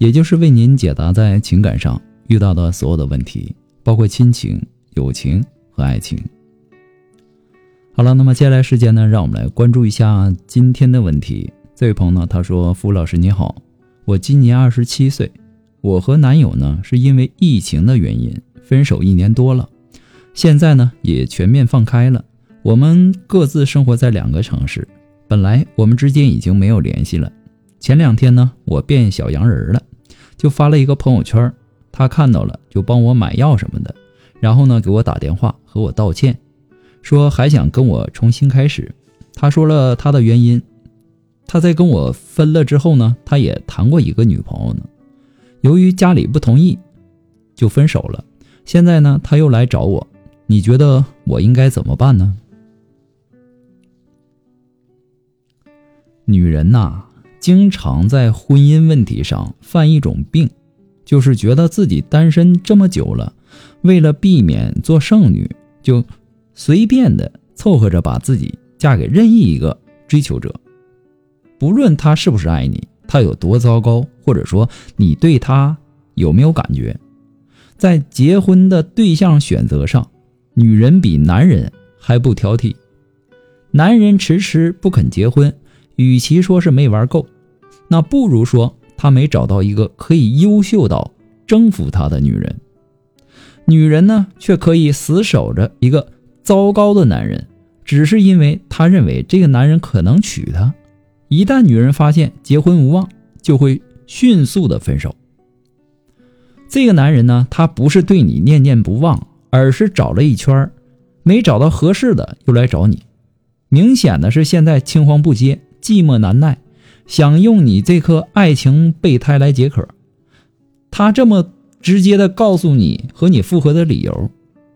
也就是为您解答在情感上遇到的所有的问题，包括亲情、友情和爱情。好了，那么接下来时间呢，让我们来关注一下今天的问题。这位朋友呢，他说：“付老师你好，我今年二十七岁，我和男友呢是因为疫情的原因分手一年多了，现在呢也全面放开了，我们各自生活在两个城市，本来我们之间已经没有联系了。前两天呢，我变小洋人了。”就发了一个朋友圈，他看到了就帮我买药什么的，然后呢给我打电话和我道歉，说还想跟我重新开始。他说了他的原因，他在跟我分了之后呢，他也谈过一个女朋友呢，由于家里不同意，就分手了。现在呢他又来找我，你觉得我应该怎么办呢？女人呐。经常在婚姻问题上犯一种病，就是觉得自己单身这么久了，为了避免做剩女，就随便的凑合着把自己嫁给任意一个追求者。不论他是不是爱你，他有多糟糕，或者说你对他有没有感觉，在结婚的对象选择上，女人比男人还不挑剔。男人迟迟不肯结婚。与其说是没玩够，那不如说他没找到一个可以优秀到征服他的女人。女人呢，却可以死守着一个糟糕的男人，只是因为她认为这个男人可能娶她。一旦女人发现结婚无望，就会迅速的分手。这个男人呢，他不是对你念念不忘，而是找了一圈，没找到合适的，又来找你。明显的是现在青黄不接。寂寞难耐，想用你这颗爱情备胎来解渴。他这么直接的告诉你和你复合的理由，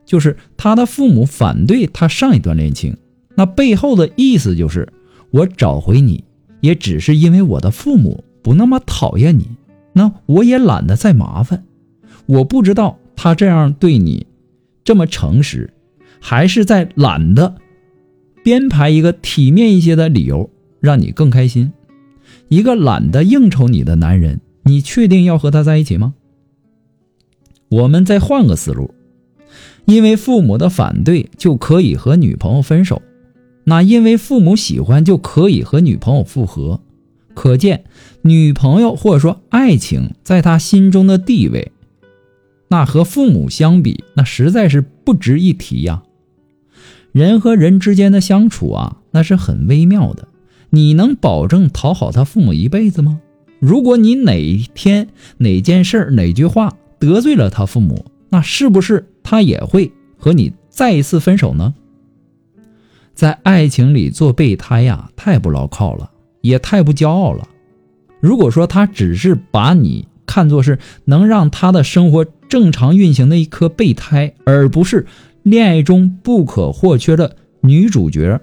就是他的父母反对他上一段恋情。那背后的意思就是，我找回你也只是因为我的父母不那么讨厌你。那我也懒得再麻烦。我不知道他这样对你这么诚实，还是在懒得编排一个体面一些的理由。让你更开心，一个懒得应酬你的男人，你确定要和他在一起吗？我们再换个思路，因为父母的反对就可以和女朋友分手，那因为父母喜欢就可以和女朋友复合，可见女朋友或者说爱情在他心中的地位，那和父母相比，那实在是不值一提呀。人和人之间的相处啊，那是很微妙的。你能保证讨好他父母一辈子吗？如果你哪天哪件事哪句话得罪了他父母，那是不是他也会和你再一次分手呢？在爱情里做备胎呀，太不牢靠了，也太不骄傲了。如果说他只是把你看作是能让他的生活正常运行的一颗备胎，而不是恋爱中不可或缺的女主角。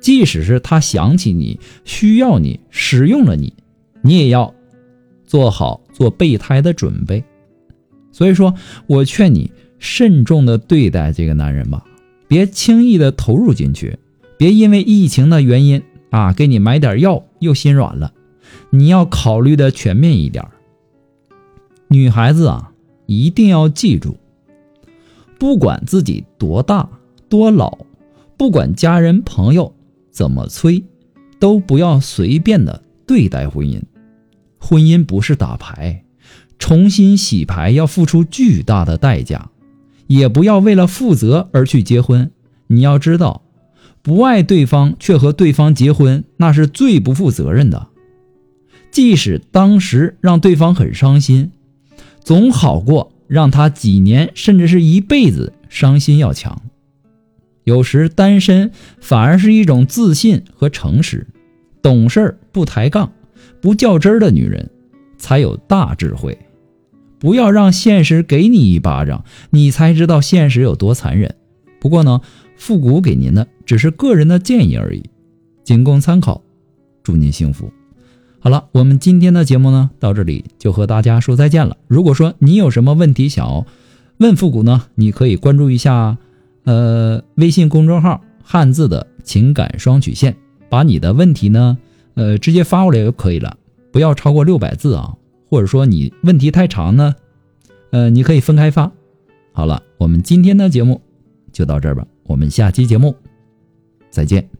即使是他想起你，需要你，使用了你，你也要做好做备胎的准备。所以说我劝你慎重的对待这个男人吧，别轻易的投入进去，别因为疫情的原因啊，给你买点药又心软了。你要考虑的全面一点。女孩子啊，一定要记住，不管自己多大多老，不管家人朋友。怎么催，都不要随便的对待婚姻。婚姻不是打牌，重新洗牌要付出巨大的代价。也不要为了负责而去结婚。你要知道，不爱对方却和对方结婚，那是最不负责任的。即使当时让对方很伤心，总好过让他几年甚至是一辈子伤心要强。有时单身反而是一种自信和诚实，懂事不抬杠、不较真的女人才有大智慧。不要让现实给你一巴掌，你才知道现实有多残忍。不过呢，复古给您的只是个人的建议而已，仅供参考。祝您幸福。好了，我们今天的节目呢，到这里就和大家说再见了。如果说你有什么问题想要问复古呢，你可以关注一下，呃，微信公众号“汉字的情感双曲线”，把你的问题呢，呃，直接发过来就可以了，不要超过六百字啊。或者说你问题太长呢，呃，你可以分开发。好了，我们今天的节目就到这儿吧，我们下期节目再见。